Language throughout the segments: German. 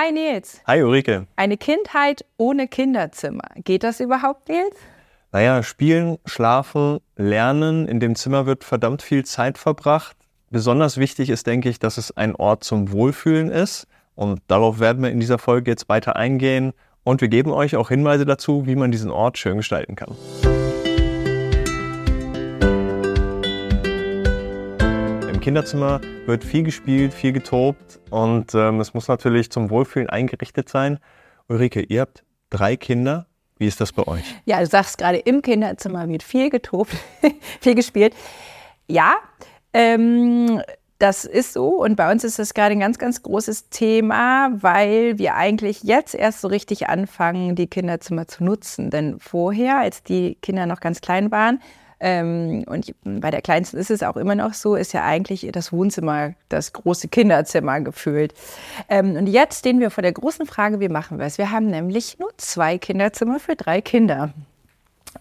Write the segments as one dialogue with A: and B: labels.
A: Hi Nils.
B: Hi Ulrike.
A: Eine Kindheit ohne Kinderzimmer. Geht das überhaupt, Nils?
B: Naja, spielen, schlafen, lernen. In dem Zimmer wird verdammt viel Zeit verbracht. Besonders wichtig ist, denke ich, dass es ein Ort zum Wohlfühlen ist. Und darauf werden wir in dieser Folge jetzt weiter eingehen. Und wir geben euch auch Hinweise dazu, wie man diesen Ort schön gestalten kann. Kinderzimmer wird viel gespielt, viel getobt und ähm, es muss natürlich zum Wohlfühlen eingerichtet sein. Ulrike, ihr habt drei Kinder. Wie ist das bei euch?
A: Ja, du sagst gerade, im Kinderzimmer wird viel getobt, viel gespielt. Ja, ähm, das ist so und bei uns ist das gerade ein ganz, ganz großes Thema, weil wir eigentlich jetzt erst so richtig anfangen, die Kinderzimmer zu nutzen. Denn vorher, als die Kinder noch ganz klein waren, ähm, und bei der Kleinsten ist es auch immer noch so, ist ja eigentlich das Wohnzimmer das große Kinderzimmer gefühlt. Ähm, und jetzt stehen wir vor der großen Frage, wie machen wir es? Wir haben nämlich nur zwei Kinderzimmer für drei Kinder.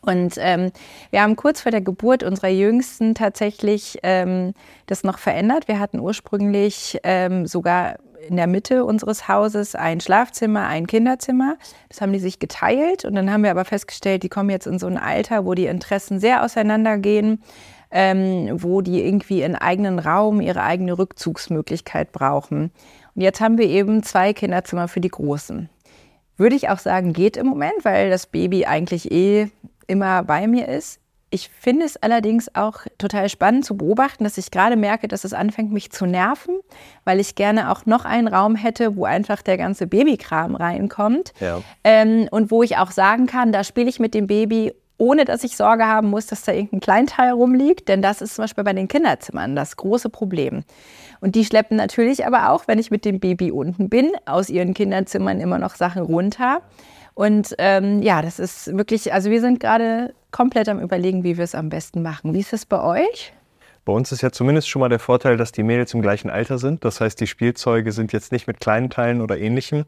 A: Und ähm, wir haben kurz vor der Geburt unserer Jüngsten tatsächlich ähm, das noch verändert. Wir hatten ursprünglich ähm, sogar in der Mitte unseres Hauses ein Schlafzimmer, ein Kinderzimmer. Das haben die sich geteilt und dann haben wir aber festgestellt, die kommen jetzt in so ein Alter, wo die Interessen sehr auseinandergehen, ähm, wo die irgendwie einen eigenen Raum, ihre eigene Rückzugsmöglichkeit brauchen. Und jetzt haben wir eben zwei Kinderzimmer für die Großen. Würde ich auch sagen, geht im Moment, weil das Baby eigentlich eh immer bei mir ist. Ich finde es allerdings auch total spannend zu beobachten, dass ich gerade merke, dass es anfängt, mich zu nerven, weil ich gerne auch noch einen Raum hätte, wo einfach der ganze Babykram reinkommt. Ja. Ähm, und wo ich auch sagen kann, da spiele ich mit dem Baby, ohne dass ich Sorge haben muss, dass da irgendein Kleinteil rumliegt. Denn das ist zum Beispiel bei den Kinderzimmern das große Problem. Und die schleppen natürlich aber auch, wenn ich mit dem Baby unten bin, aus ihren Kinderzimmern immer noch Sachen runter. Und ähm, ja, das ist wirklich, also wir sind gerade komplett am Überlegen, wie wir es am besten machen. Wie ist es bei euch?
B: Bei uns ist ja zumindest schon mal der Vorteil, dass die Mädels im gleichen Alter sind. Das heißt, die Spielzeuge sind jetzt nicht mit kleinen Teilen oder ähnlichem.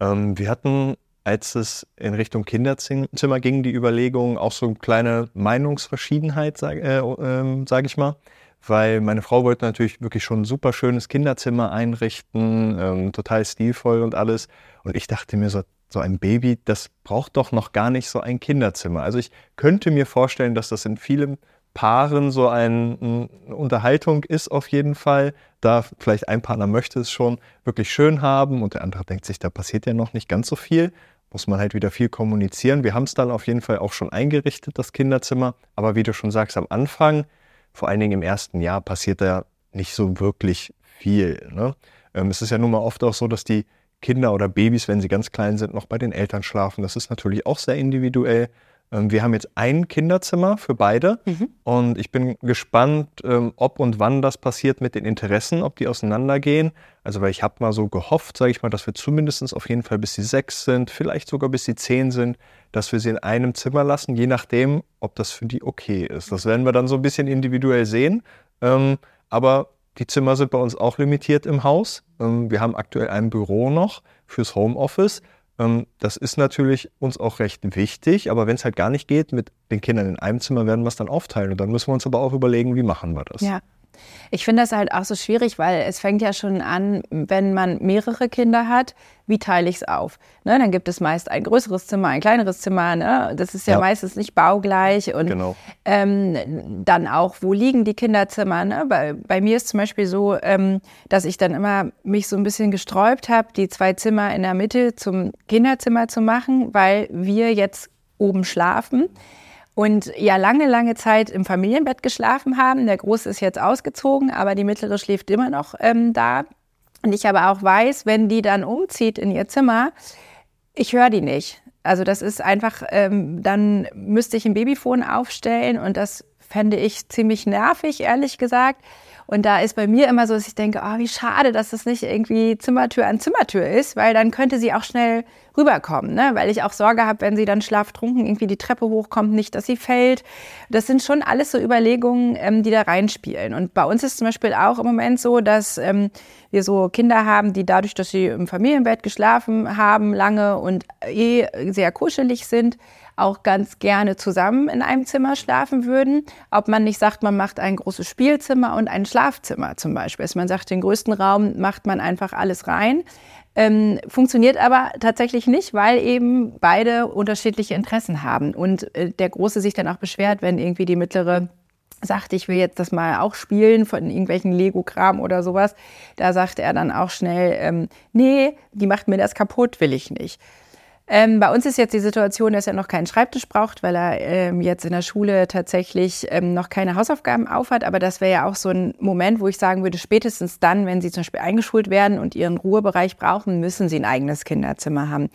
B: Ähm, wir hatten, als es in Richtung Kinderzimmer ging, die Überlegung, auch so eine kleine Meinungsverschiedenheit, sage äh, äh, sag ich mal. Weil meine Frau wollte natürlich wirklich schon ein super schönes Kinderzimmer einrichten, ähm, total stilvoll und alles. Und ich dachte mir so, so ein Baby, das braucht doch noch gar nicht so ein Kinderzimmer. Also ich könnte mir vorstellen, dass das in vielen Paaren so ein, eine Unterhaltung ist auf jeden Fall. Da vielleicht ein Partner möchte es schon wirklich schön haben und der andere denkt sich, da passiert ja noch nicht ganz so viel. Muss man halt wieder viel kommunizieren. Wir haben es dann auf jeden Fall auch schon eingerichtet, das Kinderzimmer. Aber wie du schon sagst, am Anfang, vor allen Dingen im ersten Jahr, passiert da nicht so wirklich viel. Ne? Ähm, es ist ja nun mal oft auch so, dass die Kinder oder Babys, wenn sie ganz klein sind, noch bei den Eltern schlafen. Das ist natürlich auch sehr individuell. Ähm, wir haben jetzt ein Kinderzimmer für beide mhm. und ich bin gespannt, ähm, ob und wann das passiert mit den Interessen, ob die auseinandergehen. Also weil ich habe mal so gehofft, sage ich mal, dass wir zumindest auf jeden Fall bis sie sechs sind, vielleicht sogar bis sie zehn sind, dass wir sie in einem Zimmer lassen, je nachdem, ob das für die okay ist. Das werden wir dann so ein bisschen individuell sehen. Ähm, aber die Zimmer sind bei uns auch limitiert im Haus. Ähm, wir haben aktuell ein Büro noch fürs Homeoffice. Ähm, das ist natürlich uns auch recht wichtig, aber wenn es halt gar nicht geht, mit den Kindern in einem Zimmer werden wir es dann aufteilen. Und dann müssen wir uns aber auch überlegen, wie machen wir das.
A: Ja. Ich finde das halt auch so schwierig, weil es fängt ja schon an, wenn man mehrere Kinder hat, wie teile ich es auf? Ne, dann gibt es meist ein größeres Zimmer, ein kleineres Zimmer. Ne? Das ist ja, ja, meistens nicht baugleich. Und genau. ähm, dann auch, wo liegen die Kinderzimmer? Ne? Bei, bei mir ist zum Beispiel so, ähm, dass ich dann immer mich so ein bisschen gesträubt habe, die zwei Zimmer in der Mitte zum Kinderzimmer zu machen, weil wir jetzt oben schlafen und ja lange, lange Zeit im Familienbett geschlafen haben. Der Große ist jetzt ausgezogen, aber die Mittlere schläft immer noch ähm, da. Und ich aber auch weiß, wenn die dann umzieht in ihr Zimmer, ich höre die nicht. Also das ist einfach, ähm, dann müsste ich ein Babyfon aufstellen und das fände ich ziemlich nervig, ehrlich gesagt. Und da ist bei mir immer so, dass ich denke, oh, wie schade, dass das nicht irgendwie Zimmertür an Zimmertür ist, weil dann könnte sie auch schnell rüberkommen, ne? weil ich auch Sorge habe, wenn sie dann schlaftrunken irgendwie die Treppe hochkommt, nicht, dass sie fällt. Das sind schon alles so Überlegungen, ähm, die da reinspielen. Und bei uns ist zum Beispiel auch im Moment so, dass ähm, wir so Kinder haben, die dadurch, dass sie im Familienbett geschlafen haben lange und eh sehr kuschelig sind, auch ganz gerne zusammen in einem Zimmer schlafen würden. Ob man nicht sagt, man macht ein großes Spielzimmer und ein Schlafzimmer zum Beispiel. Dass man sagt, den größten Raum macht man einfach alles rein. Ähm, funktioniert aber tatsächlich nicht, weil eben beide unterschiedliche Interessen haben. Und äh, der Große sich dann auch beschwert, wenn irgendwie die mittlere sagt, ich will jetzt das mal auch spielen von irgendwelchen Lego-Kram oder sowas. Da sagt er dann auch schnell, ähm, nee, die macht mir das kaputt, will ich nicht. Ähm, bei uns ist jetzt die Situation, dass er noch keinen Schreibtisch braucht, weil er ähm, jetzt in der Schule tatsächlich ähm, noch keine Hausaufgaben aufhat. Aber das wäre ja auch so ein Moment, wo ich sagen würde, spätestens dann, wenn sie zum Beispiel eingeschult werden und ihren Ruhebereich brauchen, müssen sie ein eigenes Kinderzimmer haben.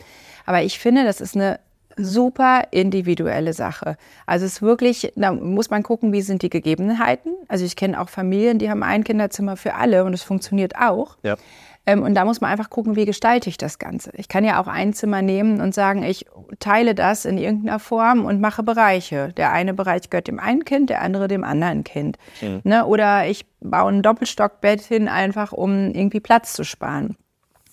A: Aber ich finde, das ist eine super individuelle Sache. Also es ist wirklich, da muss man gucken, wie sind die Gegebenheiten. Also ich kenne auch Familien, die haben ein Kinderzimmer für alle und es funktioniert auch. Ja. Ähm, und da muss man einfach gucken, wie gestalte ich das Ganze. Ich kann ja auch ein Zimmer nehmen und sagen, ich teile das in irgendeiner Form und mache Bereiche. Der eine Bereich gehört dem einen Kind, der andere dem anderen Kind. Mhm. Ne? Oder ich baue ein Doppelstockbett hin, einfach um irgendwie Platz zu sparen.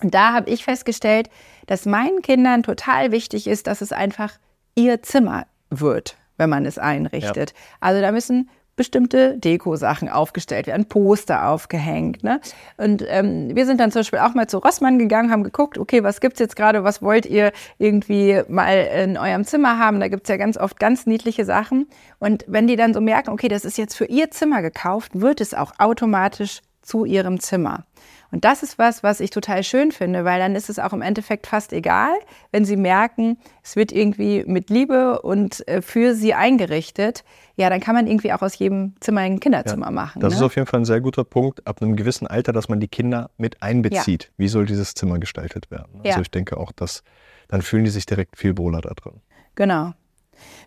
A: Und da habe ich festgestellt, dass meinen Kindern total wichtig ist, dass es einfach ihr Zimmer wird, wenn man es einrichtet. Ja. Also da müssen bestimmte Deko-Sachen aufgestellt werden, Poster aufgehängt. Ne? Und ähm, wir sind dann zum Beispiel auch mal zu Rossmann gegangen, haben geguckt, okay, was gibt's jetzt gerade, was wollt ihr irgendwie mal in eurem Zimmer haben? Da gibt's ja ganz oft ganz niedliche Sachen. Und wenn die dann so merken, okay, das ist jetzt für ihr Zimmer gekauft, wird es auch automatisch zu ihrem Zimmer. Und das ist was, was ich total schön finde, weil dann ist es auch im Endeffekt fast egal, wenn sie merken, es wird irgendwie mit Liebe und äh, für sie eingerichtet. Ja, dann kann man irgendwie auch aus jedem Zimmer ein Kinderzimmer ja, machen.
B: Das ne? ist auf jeden Fall ein sehr guter Punkt, ab einem gewissen Alter, dass man die Kinder mit einbezieht. Ja. Wie soll dieses Zimmer gestaltet werden? Also ja. ich denke auch, dass dann fühlen die sich direkt viel wohler da drin.
A: Genau.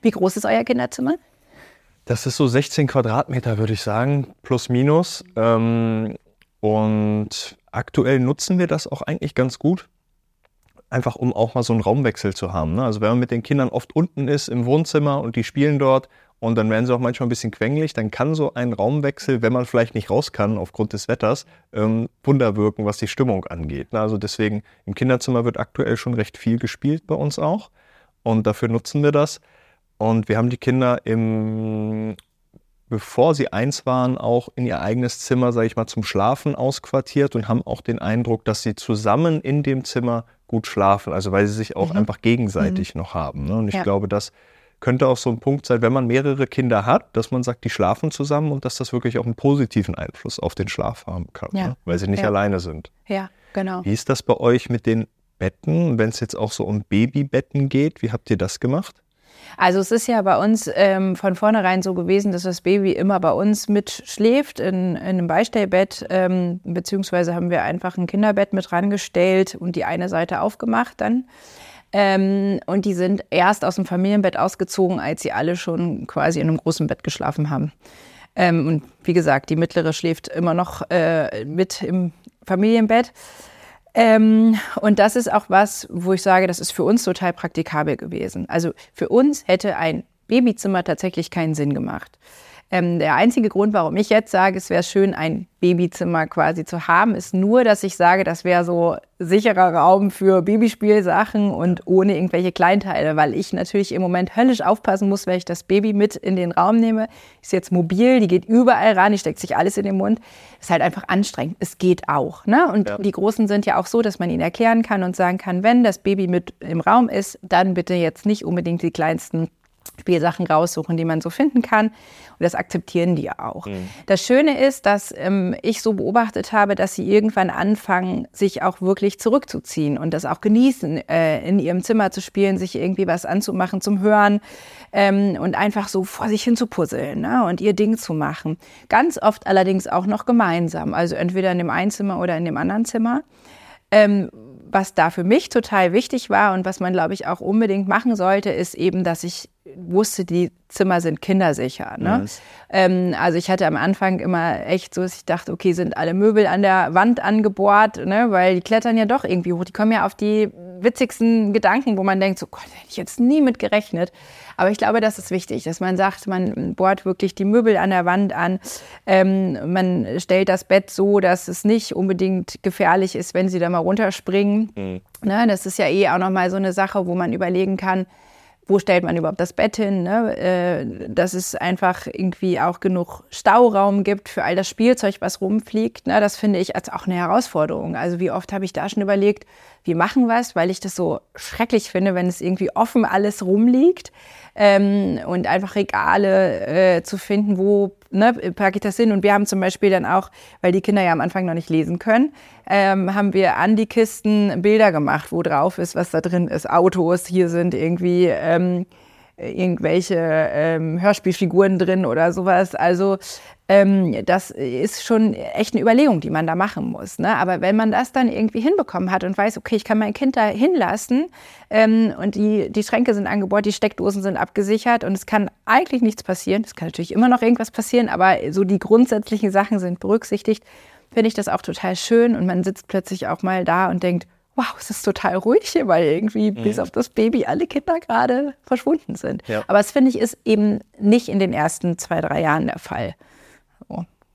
A: Wie groß ist euer Kinderzimmer?
B: Das ist so 16 Quadratmeter, würde ich sagen, plus minus. Ähm, und aktuell nutzen wir das auch eigentlich ganz gut. Einfach um auch mal so einen Raumwechsel zu haben. Ne? Also wenn man mit den Kindern oft unten ist im Wohnzimmer und die spielen dort und dann werden sie auch manchmal ein bisschen quengelig, dann kann so ein Raumwechsel, wenn man vielleicht nicht raus kann aufgrund des Wetters, ähm, Wunder wirken, was die Stimmung angeht. Ne? Also deswegen im Kinderzimmer wird aktuell schon recht viel gespielt bei uns auch und dafür nutzen wir das. Und wir haben die Kinder im bevor sie eins waren, auch in ihr eigenes Zimmer, sage ich mal, zum Schlafen ausquartiert und haben auch den Eindruck, dass sie zusammen in dem Zimmer gut schlafen, also weil sie sich auch mhm. einfach gegenseitig mhm. noch haben. Ne? Und ich ja. glaube, das könnte auch so ein Punkt sein, wenn man mehrere Kinder hat, dass man sagt, die schlafen zusammen und dass das wirklich auch einen positiven Einfluss auf den Schlaf haben kann, ja. ne? weil sie nicht ja. alleine sind.
A: Ja, genau.
B: Wie ist das bei euch mit den Betten, wenn es jetzt auch so um Babybetten geht? Wie habt ihr das gemacht?
A: Also es ist ja bei uns ähm, von vornherein so gewesen, dass das Baby immer bei uns mitschläft in, in einem Beistellbett, ähm, beziehungsweise haben wir einfach ein Kinderbett mit rangestellt und die eine Seite aufgemacht dann. Ähm, und die sind erst aus dem Familienbett ausgezogen, als sie alle schon quasi in einem großen Bett geschlafen haben. Ähm, und wie gesagt, die mittlere schläft immer noch äh, mit im Familienbett. Ähm, und das ist auch was, wo ich sage, das ist für uns total praktikabel gewesen. Also für uns hätte ein Babyzimmer tatsächlich keinen Sinn gemacht. Ähm, der einzige Grund, warum ich jetzt sage, es wäre schön, ein Babyzimmer quasi zu haben, ist nur, dass ich sage, das wäre so sicherer Raum für Babyspielsachen und ohne irgendwelche Kleinteile, weil ich natürlich im Moment höllisch aufpassen muss, wenn ich das Baby mit in den Raum nehme. Ist jetzt mobil, die geht überall ran, die steckt sich alles in den Mund. Ist halt einfach anstrengend. Es geht auch. Ne? Und ja. die Großen sind ja auch so, dass man ihnen erklären kann und sagen kann, wenn das Baby mit im Raum ist, dann bitte jetzt nicht unbedingt die kleinsten Spielsachen raussuchen, die man so finden kann. Und das akzeptieren die auch. Mhm. Das Schöne ist, dass ähm, ich so beobachtet habe, dass sie irgendwann anfangen, sich auch wirklich zurückzuziehen und das auch genießen, äh, in ihrem Zimmer zu spielen, sich irgendwie was anzumachen zum Hören ähm, und einfach so vor sich hin zu puzzeln ne? und ihr Ding zu machen. Ganz oft allerdings auch noch gemeinsam, also entweder in dem einen Zimmer oder in dem anderen Zimmer. Ähm, was da für mich total wichtig war und was man, glaube ich, auch unbedingt machen sollte, ist eben, dass ich wusste, die Zimmer sind kindersicher. Ne? Yes. Ähm, also ich hatte am Anfang immer echt so, dass ich dachte, okay, sind alle Möbel an der Wand angebohrt, ne? weil die klettern ja doch irgendwie hoch. Die kommen ja auf die witzigsten Gedanken, wo man denkt, so Gott, hätte ich jetzt nie mit gerechnet. Aber ich glaube, das ist wichtig, dass man sagt, man bohrt wirklich die Möbel an der Wand an. Ähm, man stellt das Bett so, dass es nicht unbedingt gefährlich ist, wenn sie da mal runterspringen. Mhm. Ne? Das ist ja eh auch nochmal so eine Sache, wo man überlegen kann, wo stellt man überhaupt das Bett hin, ne? äh, dass es einfach irgendwie auch genug Stauraum gibt für all das Spielzeug, was rumfliegt. Ne? Das finde ich als auch eine Herausforderung. Also wie oft habe ich da schon überlegt, wir machen was, weil ich das so schrecklich finde, wenn es irgendwie offen alles rumliegt ähm, und einfach Regale äh, zu finden, wo ne, packe ich das hin. Und wir haben zum Beispiel dann auch, weil die Kinder ja am Anfang noch nicht lesen können, ähm, haben wir an die Kisten Bilder gemacht, wo drauf ist, was da drin ist. Autos, hier sind irgendwie ähm, irgendwelche ähm, Hörspielfiguren drin oder sowas. Also ähm, das ist schon echt eine Überlegung, die man da machen muss. Ne? Aber wenn man das dann irgendwie hinbekommen hat und weiß, okay, ich kann mein Kind da hinlassen ähm, und die, die Schränke sind angebaut, die Steckdosen sind abgesichert und es kann eigentlich nichts passieren. Es kann natürlich immer noch irgendwas passieren, aber so die grundsätzlichen Sachen sind berücksichtigt, finde ich das auch total schön und man sitzt plötzlich auch mal da und denkt, wow, es ist total ruhig hier, weil irgendwie mhm. bis auf das Baby alle Kinder gerade verschwunden sind. Ja. Aber das finde ich ist eben nicht in den ersten zwei, drei Jahren der Fall.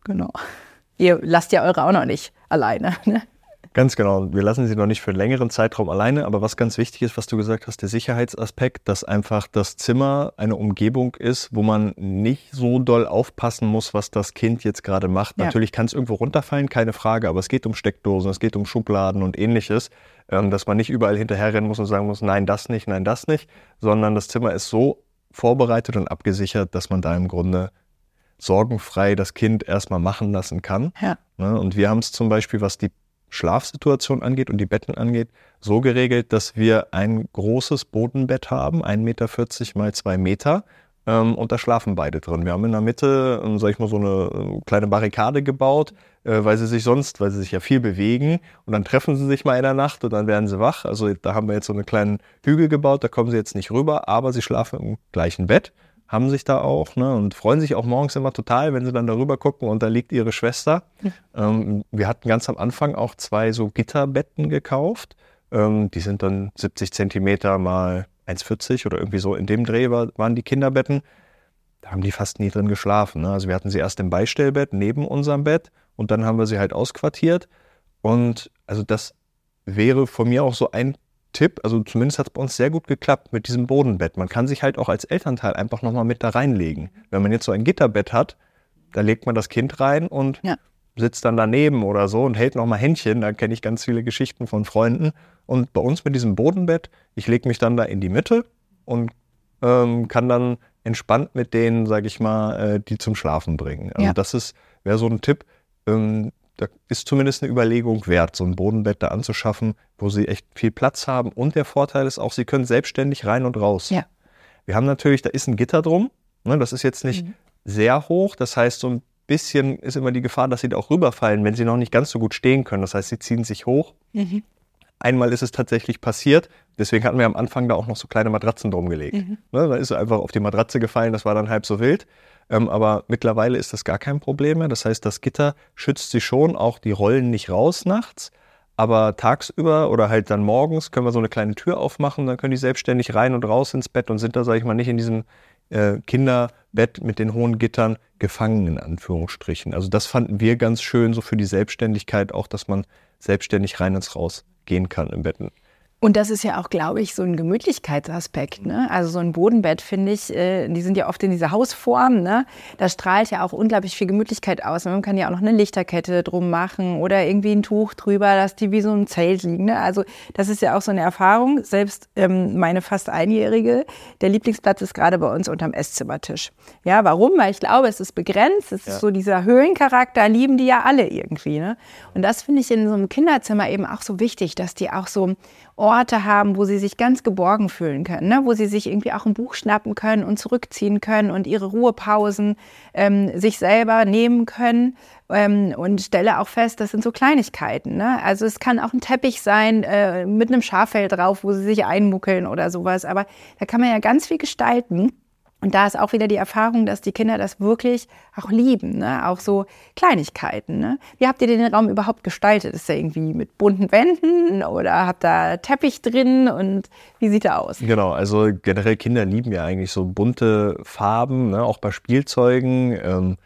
A: Genau. Ihr lasst ja eure auch noch nicht alleine. Ne?
B: Ganz genau. Wir lassen sie noch nicht für einen längeren Zeitraum alleine. Aber was ganz wichtig ist, was du gesagt hast, der Sicherheitsaspekt, dass einfach das Zimmer eine Umgebung ist, wo man nicht so doll aufpassen muss, was das Kind jetzt gerade macht. Ja. Natürlich kann es irgendwo runterfallen, keine Frage. Aber es geht um Steckdosen, es geht um Schubladen und ähnliches, ähm, dass man nicht überall hinterherrennen muss und sagen muss, nein, das nicht, nein, das nicht, sondern das Zimmer ist so vorbereitet und abgesichert, dass man da im Grunde sorgenfrei das Kind erstmal machen lassen kann. Ja. Ne, und wir haben es zum Beispiel, was die Schlafsituation angeht und die Betten angeht, so geregelt, dass wir ein großes Bodenbett haben, 1,40 Meter mal 2 Meter. Ähm, und da schlafen beide drin. Wir haben in der Mitte, ähm, sag ich mal, so eine äh, kleine Barrikade gebaut, äh, weil sie sich sonst, weil sie sich ja viel bewegen und dann treffen sie sich mal in der Nacht und dann werden sie wach. Also da haben wir jetzt so einen kleinen Hügel gebaut, da kommen sie jetzt nicht rüber, aber sie schlafen im gleichen Bett haben sich da auch ne, und freuen sich auch morgens immer total, wenn sie dann darüber gucken und da liegt ihre Schwester. Mhm. Ähm, wir hatten ganz am Anfang auch zwei so Gitterbetten gekauft. Ähm, die sind dann 70 Zentimeter mal 1,40 oder irgendwie so in dem Dreh war, waren die Kinderbetten. Da haben die fast nie drin geschlafen. Ne? Also wir hatten sie erst im Beistellbett neben unserem Bett und dann haben wir sie halt ausquartiert. Und also das wäre von mir auch so ein Tipp, also zumindest hat es bei uns sehr gut geklappt mit diesem Bodenbett. Man kann sich halt auch als Elternteil einfach nochmal mit da reinlegen. Wenn man jetzt so ein Gitterbett hat, da legt man das Kind rein und ja. sitzt dann daneben oder so und hält nochmal Händchen. Da kenne ich ganz viele Geschichten von Freunden. Und bei uns mit diesem Bodenbett, ich lege mich dann da in die Mitte und ähm, kann dann entspannt mit denen, sage ich mal, äh, die zum Schlafen bringen. Also ja. das wäre so ein Tipp. Ähm, da ist zumindest eine Überlegung wert, so ein Bodenbett da anzuschaffen, wo sie echt viel Platz haben. Und der Vorteil ist auch, sie können selbstständig rein und raus. Ja. Wir haben natürlich, da ist ein Gitter drum. Ne, das ist jetzt nicht mhm. sehr hoch. Das heißt, so ein bisschen ist immer die Gefahr, dass sie da auch rüberfallen, wenn sie noch nicht ganz so gut stehen können. Das heißt, sie ziehen sich hoch. Mhm. Einmal ist es tatsächlich passiert. Deswegen hatten wir am Anfang da auch noch so kleine Matratzen drum gelegt. Mhm. Ne, da ist er einfach auf die Matratze gefallen. Das war dann halb so wild. Ähm, aber mittlerweile ist das gar kein Problem mehr. Das heißt, das Gitter schützt sie schon, auch die rollen nicht raus nachts. Aber tagsüber oder halt dann morgens können wir so eine kleine Tür aufmachen, dann können die selbstständig rein und raus ins Bett und sind da, sage ich mal, nicht in diesem äh, Kinderbett mit den hohen Gittern gefangen, in Anführungsstrichen. Also das fanden wir ganz schön, so für die Selbstständigkeit auch, dass man selbstständig rein ins Raus gehen kann im Betten.
A: Und das ist ja auch, glaube ich, so ein Gemütlichkeitsaspekt. Ne? Also so ein Bodenbett, finde ich, äh, die sind ja oft in dieser Hausform. Ne? Da strahlt ja auch unglaublich viel Gemütlichkeit aus. Man kann ja auch noch eine Lichterkette drum machen oder irgendwie ein Tuch drüber, dass die wie so ein Zelt liegen. Ne? Also das ist ja auch so eine Erfahrung. Selbst ähm, meine fast Einjährige, der Lieblingsplatz ist gerade bei uns unterm Esszimmertisch. Ja, warum? Weil ich glaube, es ist begrenzt. Es ja. ist so dieser Höhlencharakter, lieben die ja alle irgendwie. Ne? Und das finde ich in so einem Kinderzimmer eben auch so wichtig, dass die auch so Orte haben, wo sie sich ganz geborgen fühlen können, ne? wo sie sich irgendwie auch ein Buch schnappen können und zurückziehen können und ihre Ruhepausen ähm, sich selber nehmen können. Ähm, und stelle auch fest, das sind so Kleinigkeiten. Ne? Also es kann auch ein Teppich sein äh, mit einem Schaffell drauf, wo sie sich einmuckeln oder sowas. Aber da kann man ja ganz viel gestalten. Und da ist auch wieder die Erfahrung, dass die Kinder das wirklich auch lieben, ne? auch so Kleinigkeiten. Ne? Wie habt ihr den Raum überhaupt gestaltet? Ist er irgendwie mit bunten Wänden oder habt da Teppich drin und wie sieht er aus?
B: Genau, also generell Kinder lieben ja eigentlich so bunte Farben, ne? auch bei Spielzeugen. Ähm,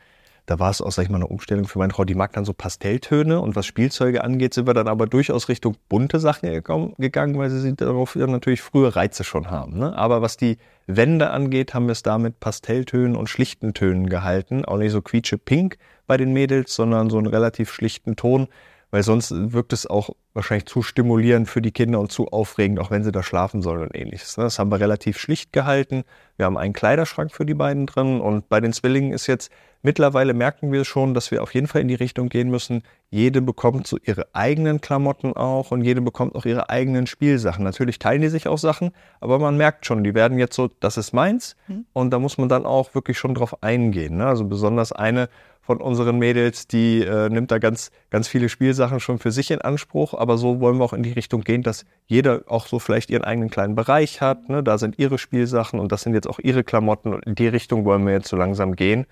B: da war es auch, sag ich mal, eine Umstellung für meine Frau. Die mag dann so Pastelltöne und was Spielzeuge angeht, sind wir dann aber durchaus Richtung bunte Sachen gegangen, weil sie darauf natürlich frühe Reize schon haben. Ne? Aber was die Wände angeht, haben wir es da mit Pastelltönen und schlichten Tönen gehalten. Auch nicht so quietsche pink bei den Mädels, sondern so einen relativ schlichten Ton, weil sonst wirkt es auch wahrscheinlich zu stimulierend für die Kinder und zu aufregend, auch wenn sie da schlafen sollen und ähnliches. Ne? Das haben wir relativ schlicht gehalten. Wir haben einen Kleiderschrank für die beiden drin und bei den Zwillingen ist jetzt mittlerweile merken wir schon, dass wir auf jeden Fall in die Richtung gehen müssen. Jede bekommt so ihre eigenen Klamotten auch und jede bekommt auch ihre eigenen Spielsachen. Natürlich teilen die sich auch Sachen, aber man merkt schon, die werden jetzt so, das ist meins mhm. und da muss man dann auch wirklich schon drauf eingehen. Ne? Also besonders eine von unseren Mädels, die äh, nimmt da ganz, ganz viele Spielsachen schon für sich in Anspruch. Aber so wollen wir auch in die Richtung gehen, dass jeder auch so vielleicht ihren eigenen kleinen Bereich hat. Ne? Da sind ihre Spielsachen und das sind jetzt auch ihre Klamotten. Und in die Richtung wollen wir jetzt so langsam gehen.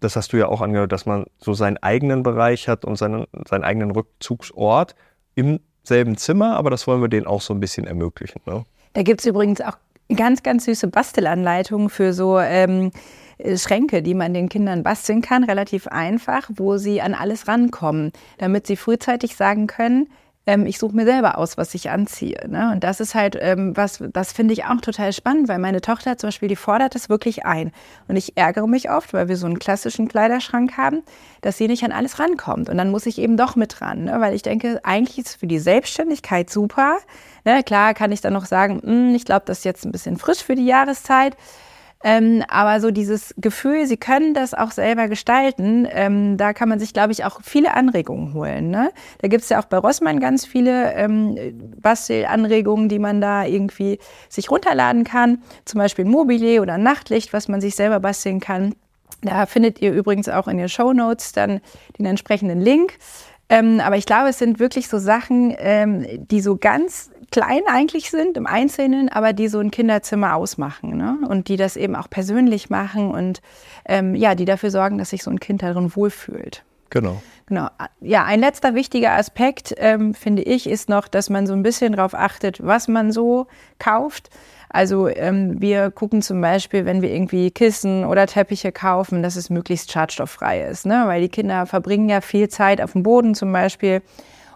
B: Das hast du ja auch angehört, dass man so seinen eigenen Bereich hat und seinen, seinen eigenen Rückzugsort im selben Zimmer, aber das wollen wir denen auch so ein bisschen ermöglichen. Ne?
A: Da gibt es übrigens auch ganz, ganz süße Bastelanleitungen für so ähm, äh, Schränke, die man den Kindern basteln kann, relativ einfach, wo sie an alles rankommen, damit sie frühzeitig sagen können, ähm, ich suche mir selber aus, was ich anziehe. Ne? Und das ist halt ähm, was, das finde ich auch total spannend, weil meine Tochter zum Beispiel, die fordert das wirklich ein. Und ich ärgere mich oft, weil wir so einen klassischen Kleiderschrank haben, dass sie nicht an alles rankommt. Und dann muss ich eben doch mit ran, ne? weil ich denke, eigentlich ist es für die Selbstständigkeit super. Ne? Klar kann ich dann noch sagen, hm, ich glaube, das ist jetzt ein bisschen frisch für die Jahreszeit. Ähm, aber so dieses Gefühl, sie können das auch selber gestalten, ähm, da kann man sich, glaube ich, auch viele Anregungen holen. Ne? Da gibt es ja auch bei Rossmann ganz viele ähm, Bastelanregungen, die man da irgendwie sich runterladen kann. Zum Beispiel ein Mobile oder ein Nachtlicht, was man sich selber basteln kann. Da findet ihr übrigens auch in den Show Notes dann den entsprechenden Link. Ähm, aber ich glaube, es sind wirklich so Sachen, ähm, die so ganz klein eigentlich sind im Einzelnen, aber die so ein Kinderzimmer ausmachen ne? und die das eben auch persönlich machen und ähm, ja, die dafür sorgen, dass sich so ein Kind darin wohlfühlt.
B: Genau.
A: Genau. Ja, ein letzter wichtiger Aspekt, ähm, finde ich, ist noch, dass man so ein bisschen darauf achtet, was man so kauft. Also ähm, wir gucken zum Beispiel, wenn wir irgendwie Kissen oder Teppiche kaufen, dass es möglichst schadstofffrei ist, ne? weil die Kinder verbringen ja viel Zeit auf dem Boden zum Beispiel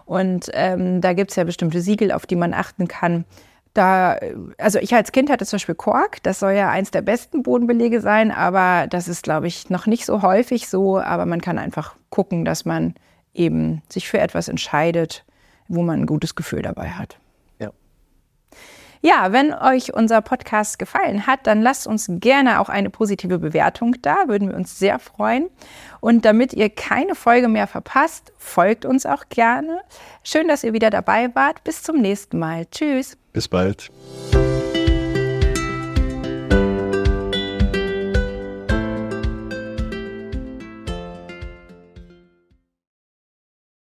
A: und ähm, da gibt es ja bestimmte Siegel, auf die man achten kann. Da, also ich als Kind hatte zum Beispiel Kork, das soll ja eins der besten Bodenbelege sein, aber das ist, glaube ich, noch nicht so häufig so. Aber man kann einfach gucken, dass man eben sich für etwas entscheidet, wo man ein gutes Gefühl dabei hat. Ja, wenn euch unser Podcast gefallen hat, dann lasst uns gerne auch eine positive Bewertung da, würden wir uns sehr freuen. Und damit ihr keine Folge mehr verpasst, folgt uns auch gerne. Schön, dass ihr wieder dabei wart. Bis zum nächsten Mal. Tschüss.
B: Bis bald.